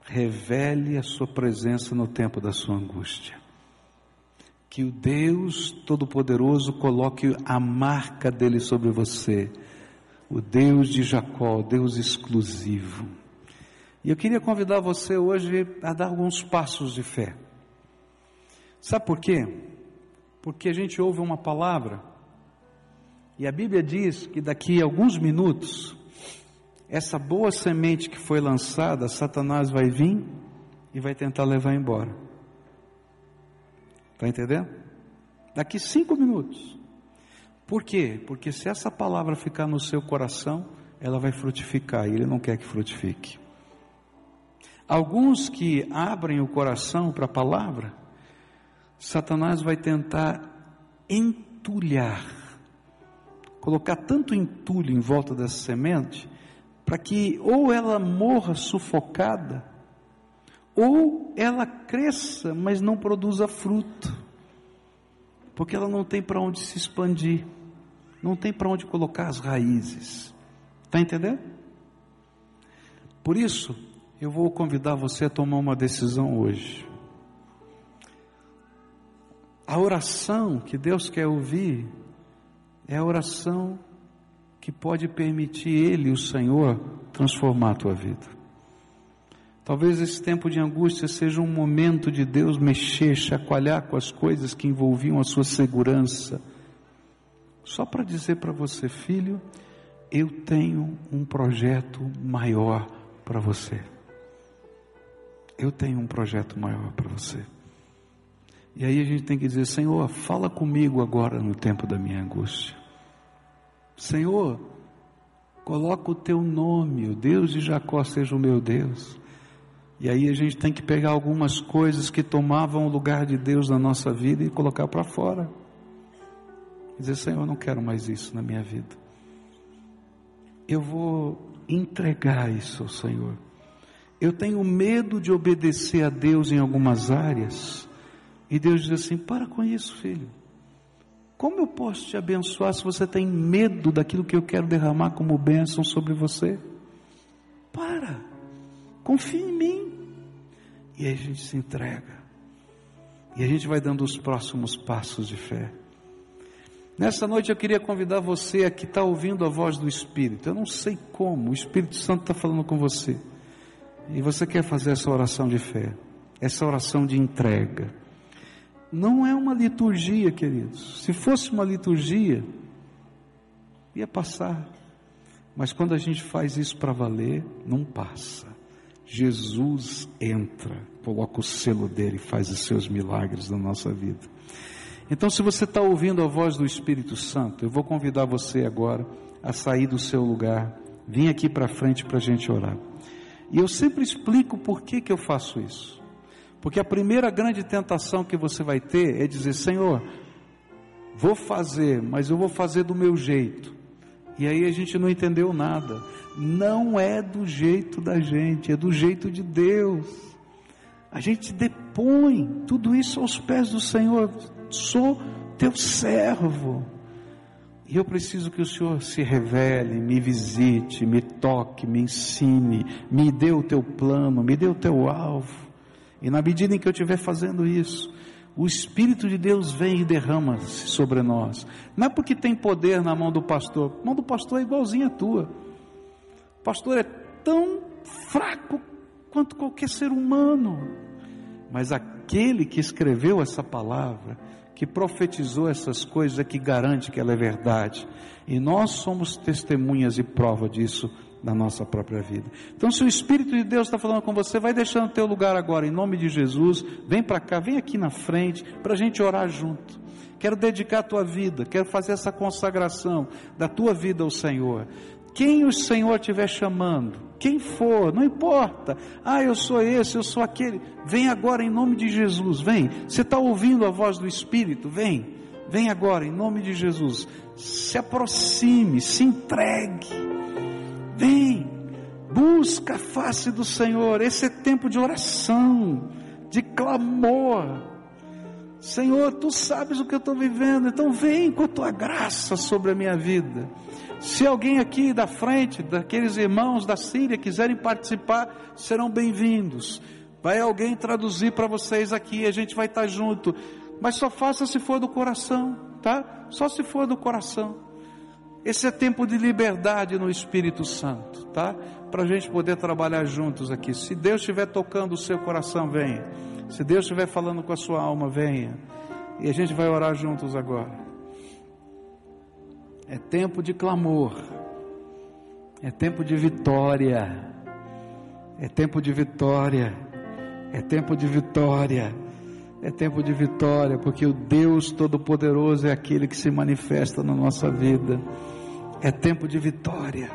revele a sua presença no tempo da sua angústia. Que o Deus Todo-Poderoso coloque a marca dele sobre você. O Deus de Jacó, Deus exclusivo. E eu queria convidar você hoje a dar alguns passos de fé. Sabe por quê? porque a gente ouve uma palavra e a Bíblia diz que daqui a alguns minutos, essa boa semente que foi lançada, Satanás vai vir e vai tentar levar embora. Está entendendo? Daqui cinco minutos. Por quê? Porque se essa palavra ficar no seu coração, ela vai frutificar e ele não quer que frutifique. Alguns que abrem o coração para a palavra, Satanás vai tentar entulhar, colocar tanto entulho em volta dessa semente, para que ou ela morra sufocada, ou ela cresça, mas não produza fruto, porque ela não tem para onde se expandir, não tem para onde colocar as raízes. Está entendendo? Por isso, eu vou convidar você a tomar uma decisão hoje. A oração que Deus quer ouvir é a oração que pode permitir Ele, o Senhor, transformar a tua vida. Talvez esse tempo de angústia seja um momento de Deus mexer, chacoalhar com as coisas que envolviam a sua segurança. Só para dizer para você, filho, eu tenho um projeto maior para você. Eu tenho um projeto maior para você. E aí a gente tem que dizer: Senhor, fala comigo agora no tempo da minha angústia. Senhor, coloca o teu nome, o Deus de Jacó seja o meu Deus. E aí a gente tem que pegar algumas coisas que tomavam o lugar de Deus na nossa vida e colocar para fora. Dizer, Senhor, eu não quero mais isso na minha vida. Eu vou entregar isso ao Senhor. Eu tenho medo de obedecer a Deus em algumas áreas e Deus diz assim: para com isso, filho. Como eu posso te abençoar se você tem medo daquilo que eu quero derramar como bênção sobre você? Para, confie em mim. E aí a gente se entrega. E a gente vai dando os próximos passos de fé. Nessa noite eu queria convidar você a que está ouvindo a voz do Espírito. Eu não sei como, o Espírito Santo está falando com você. E você quer fazer essa oração de fé, essa oração de entrega não é uma liturgia, queridos. Se fosse uma liturgia, ia passar. Mas quando a gente faz isso para valer, não passa. Jesus entra, coloca o selo dele e faz os seus milagres na nossa vida. Então, se você está ouvindo a voz do Espírito Santo, eu vou convidar você agora a sair do seu lugar, vir aqui para frente para a gente orar. E eu sempre explico por que, que eu faço isso. Porque a primeira grande tentação que você vai ter é dizer: Senhor, vou fazer, mas eu vou fazer do meu jeito. E aí a gente não entendeu nada. Não é do jeito da gente, é do jeito de Deus. A gente depõe tudo isso aos pés do Senhor. Sou teu servo. E eu preciso que o Senhor se revele, me visite, me toque, me ensine, me dê o teu plano, me dê o teu alvo. E na medida em que eu estiver fazendo isso, o Espírito de Deus vem e derrama-se sobre nós. Não é porque tem poder na mão do pastor, a mão do pastor é igualzinha a tua. O pastor é tão fraco quanto qualquer ser humano. Mas aquele que escreveu essa palavra, que profetizou essas coisas, é que garante que ela é verdade. E nós somos testemunhas e prova disso na nossa própria vida. Então, se o Espírito de Deus está falando com você, vai deixando o teu lugar agora, em nome de Jesus, vem para cá, vem aqui na frente, para a gente orar junto. Quero dedicar a tua vida, quero fazer essa consagração da tua vida ao Senhor. Quem o Senhor estiver chamando, quem for, não importa. Ah, eu sou esse, eu sou aquele. Vem agora em nome de Jesus, vem. Você está ouvindo a voz do Espírito? Vem, vem agora em nome de Jesus. Se aproxime, se entregue Vem, busca a face do Senhor. Esse é tempo de oração, de clamor. Senhor, tu sabes o que eu estou vivendo, então vem com a tua graça sobre a minha vida. Se alguém aqui da frente, daqueles irmãos da Síria quiserem participar, serão bem-vindos. Vai alguém traduzir para vocês aqui, a gente vai estar junto. Mas só faça se for do coração, tá? Só se for do coração. Esse é tempo de liberdade no Espírito Santo, tá? Para a gente poder trabalhar juntos aqui. Se Deus estiver tocando o seu coração, venha. Se Deus estiver falando com a sua alma, venha. E a gente vai orar juntos agora. É tempo de clamor. É tempo de vitória. É tempo de vitória. É tempo de vitória. É tempo de vitória, porque o Deus Todo-Poderoso é aquele que se manifesta na nossa vida. É tempo de vitória,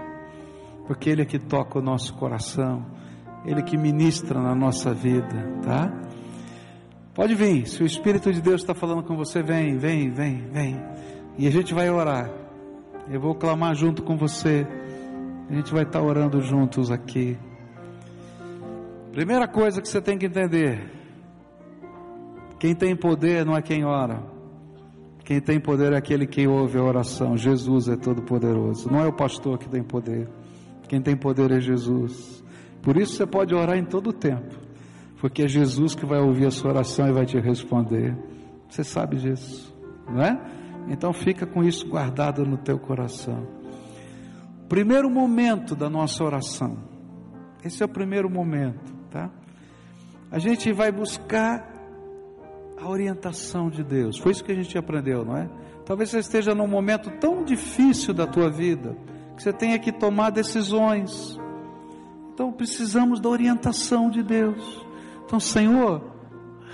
porque Ele é que toca o nosso coração, Ele é que ministra na nossa vida, tá? Pode vir, se o Espírito de Deus está falando com você, vem, vem, vem, vem. E a gente vai orar. Eu vou clamar junto com você. A gente vai estar orando juntos aqui. Primeira coisa que você tem que entender: quem tem poder não é quem ora. Quem tem poder é aquele que ouve a oração. Jesus é todo poderoso. Não é o pastor que tem poder. Quem tem poder é Jesus. Por isso você pode orar em todo o tempo. Porque é Jesus que vai ouvir a sua oração e vai te responder. Você sabe disso, não é? Então fica com isso guardado no teu coração. Primeiro momento da nossa oração. Esse é o primeiro momento, tá? A gente vai buscar a orientação de Deus. Foi isso que a gente aprendeu, não é? Talvez você esteja num momento tão difícil da tua vida que você tenha que tomar decisões. Então precisamos da orientação de Deus. Então, Senhor,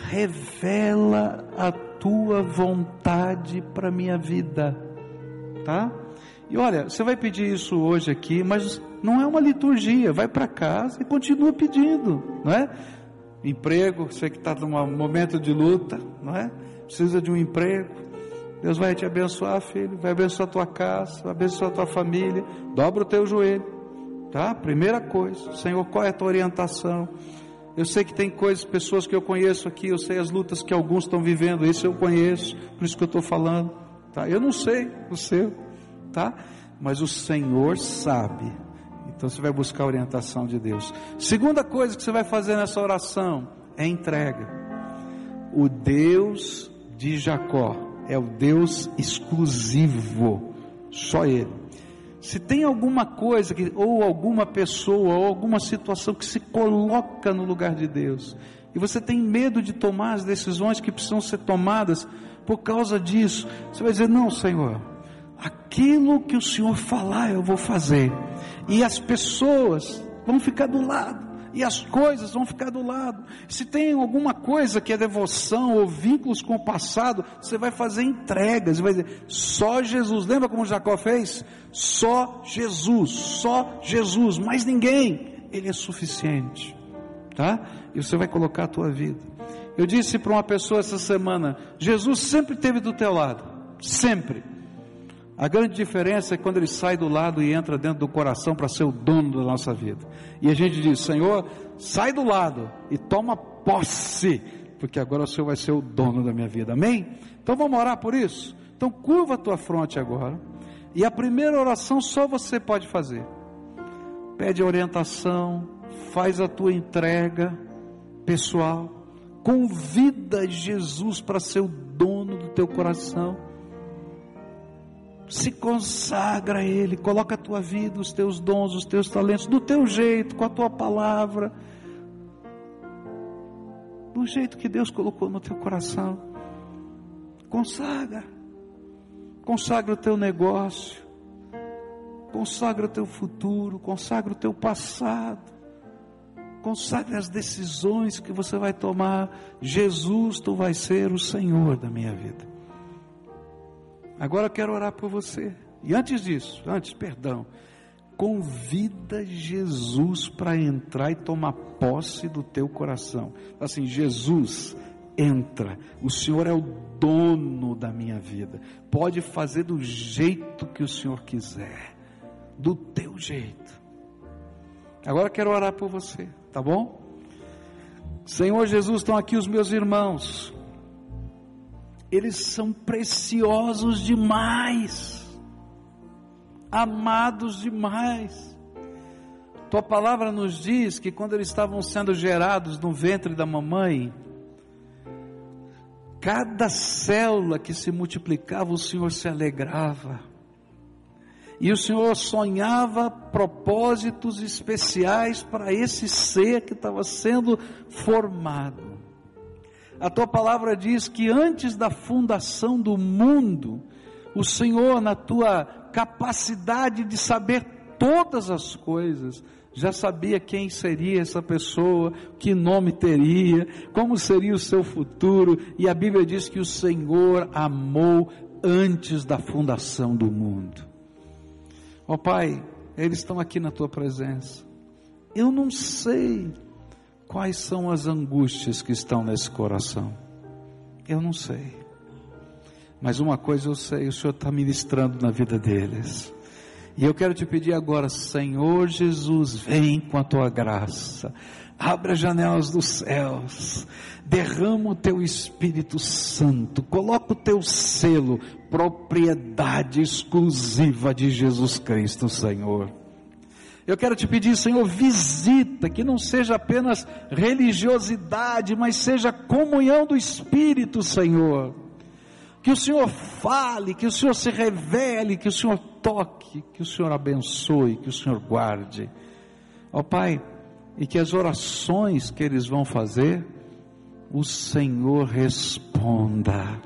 revela a tua vontade para minha vida, tá? E olha, você vai pedir isso hoje aqui, mas não é uma liturgia. Vai para casa e continua pedindo, não é? Emprego, você que está num momento de luta, não é? Precisa de um emprego. Deus vai te abençoar, filho, vai abençoar a tua casa, vai abençoar a tua família. Dobra o teu joelho, tá? Primeira coisa, Senhor, qual é a tua orientação? Eu sei que tem coisas, pessoas que eu conheço aqui, eu sei as lutas que alguns estão vivendo, isso eu conheço, por isso que eu estou falando, tá? Eu não sei o seu, tá? Mas o Senhor sabe então você vai buscar a orientação de Deus. Segunda coisa que você vai fazer nessa oração é entrega. O Deus de Jacó é o Deus exclusivo, só Ele. Se tem alguma coisa que, ou alguma pessoa, ou alguma situação que se coloca no lugar de Deus, e você tem medo de tomar as decisões que precisam ser tomadas por causa disso, você vai dizer: Não, Senhor, aquilo que o Senhor falar eu vou fazer e as pessoas vão ficar do lado, e as coisas vão ficar do lado. Se tem alguma coisa que é devoção ou vínculos com o passado, você vai fazer entregas, vai dizer, só Jesus. Lembra como Jacó fez? Só Jesus, só Jesus, mais ninguém. Ele é suficiente, tá? E você vai colocar a tua vida. Eu disse para uma pessoa essa semana: Jesus sempre esteve do teu lado, sempre. A grande diferença é quando ele sai do lado e entra dentro do coração para ser o dono da nossa vida. E a gente diz: Senhor, sai do lado e toma posse, porque agora o Senhor vai ser o dono da minha vida. Amém? Então vamos orar por isso? Então curva a tua fronte agora. E a primeira oração só você pode fazer. Pede orientação, faz a tua entrega pessoal, convida Jesus para ser o dono do teu coração se consagra a Ele, coloca a tua vida, os teus dons, os teus talentos, do teu jeito, com a tua palavra, do jeito que Deus colocou no teu coração. Consagra, consagra o teu negócio, consagra o teu futuro, consagra o teu passado, consagra as decisões que você vai tomar. Jesus, tu vais ser o Senhor da minha vida. Agora eu quero orar por você. E antes disso, antes, perdão, convida Jesus para entrar e tomar posse do teu coração. Assim, Jesus, entra. O Senhor é o dono da minha vida. Pode fazer do jeito que o Senhor quiser, do teu jeito. Agora quero orar por você, tá bom? Senhor Jesus, estão aqui os meus irmãos eles são preciosos demais, amados demais. Tua palavra nos diz que quando eles estavam sendo gerados no ventre da mamãe, cada célula que se multiplicava, o Senhor se alegrava. E o Senhor sonhava propósitos especiais para esse ser que estava sendo formado. A tua palavra diz que antes da fundação do mundo, o Senhor, na tua capacidade de saber todas as coisas, já sabia quem seria essa pessoa, que nome teria, como seria o seu futuro, e a Bíblia diz que o Senhor amou antes da fundação do mundo. Ó oh, Pai, eles estão aqui na tua presença. Eu não sei Quais são as angústias que estão nesse coração? Eu não sei. Mas uma coisa eu sei, o Senhor está ministrando na vida deles. E eu quero te pedir agora, Senhor Jesus, vem com a tua graça, abre as janelas dos céus, derrama o teu Espírito Santo, coloca o teu selo, propriedade exclusiva de Jesus Cristo, Senhor. Eu quero te pedir, Senhor, visita, que não seja apenas religiosidade, mas seja comunhão do Espírito, Senhor. Que o Senhor fale, que o Senhor se revele, que o Senhor toque, que o Senhor abençoe, que o Senhor guarde. Ó Pai, e que as orações que eles vão fazer, o Senhor responda.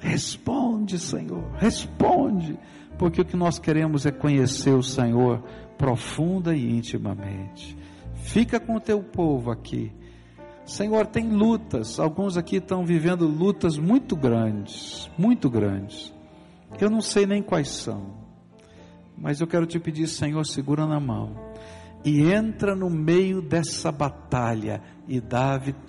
Responde, Senhor, responde porque o que nós queremos é conhecer o Senhor profunda e intimamente. Fica com o teu povo aqui. Senhor, tem lutas, alguns aqui estão vivendo lutas muito grandes, muito grandes. Eu não sei nem quais são, mas eu quero te pedir, Senhor, segura na mão e entra no meio dessa batalha e dá a vitória.